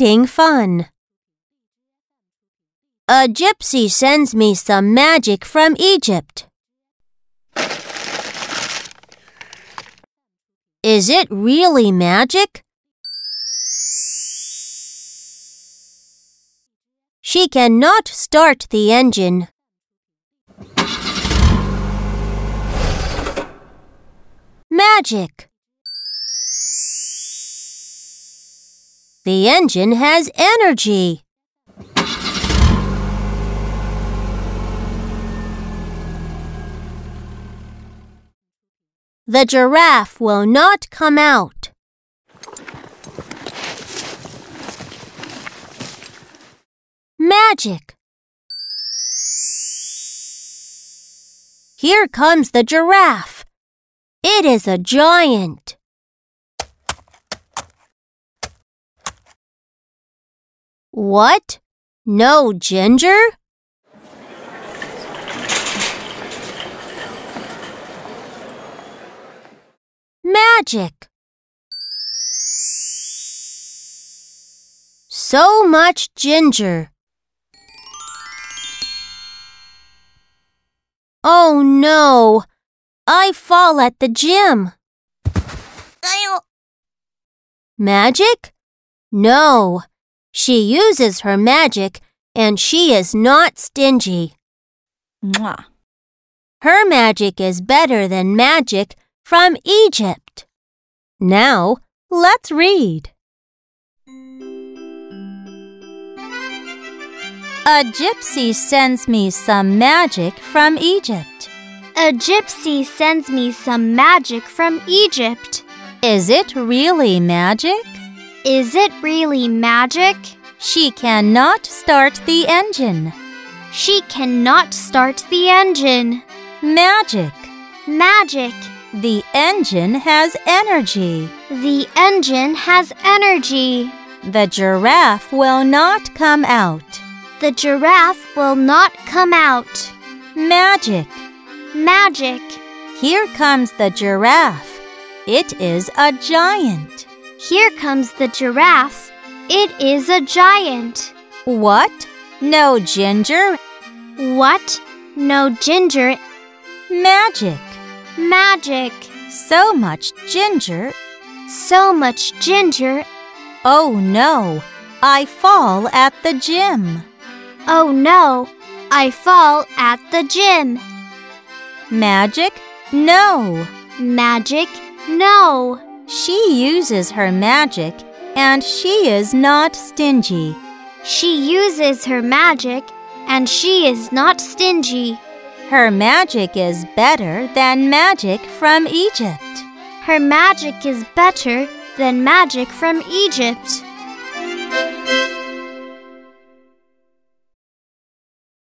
fun. A gypsy sends me some magic from Egypt. Is it really magic? She cannot start the engine. Magic. The engine has energy. The giraffe will not come out. Magic. Here comes the giraffe. It is a giant. What? No ginger? Magic. So much ginger. Oh no! I fall at the gym. Magic? No. She uses her magic and she is not stingy. Mwah. Her magic is better than magic from Egypt. Now, let's read. A gypsy sends me some magic from Egypt. A gypsy sends me some magic from Egypt. Is it really magic? Is it really magic? She cannot start the engine. She cannot start the engine. Magic. Magic. The engine has energy. The engine has energy. The giraffe will not come out. The giraffe will not come out. Magic. Magic. Here comes the giraffe. It is a giant. Here comes the giraffe. It is a giant. What? No ginger? What? No ginger. Magic. Magic. So much ginger. So much ginger. Oh no, I fall at the gym. Oh no, I fall at the gym. Magic? No. Magic? No. She uses her magic and she is not stingy. She uses her magic and she is not stingy. Her magic is better than magic from Egypt. Her magic is better than magic from Egypt.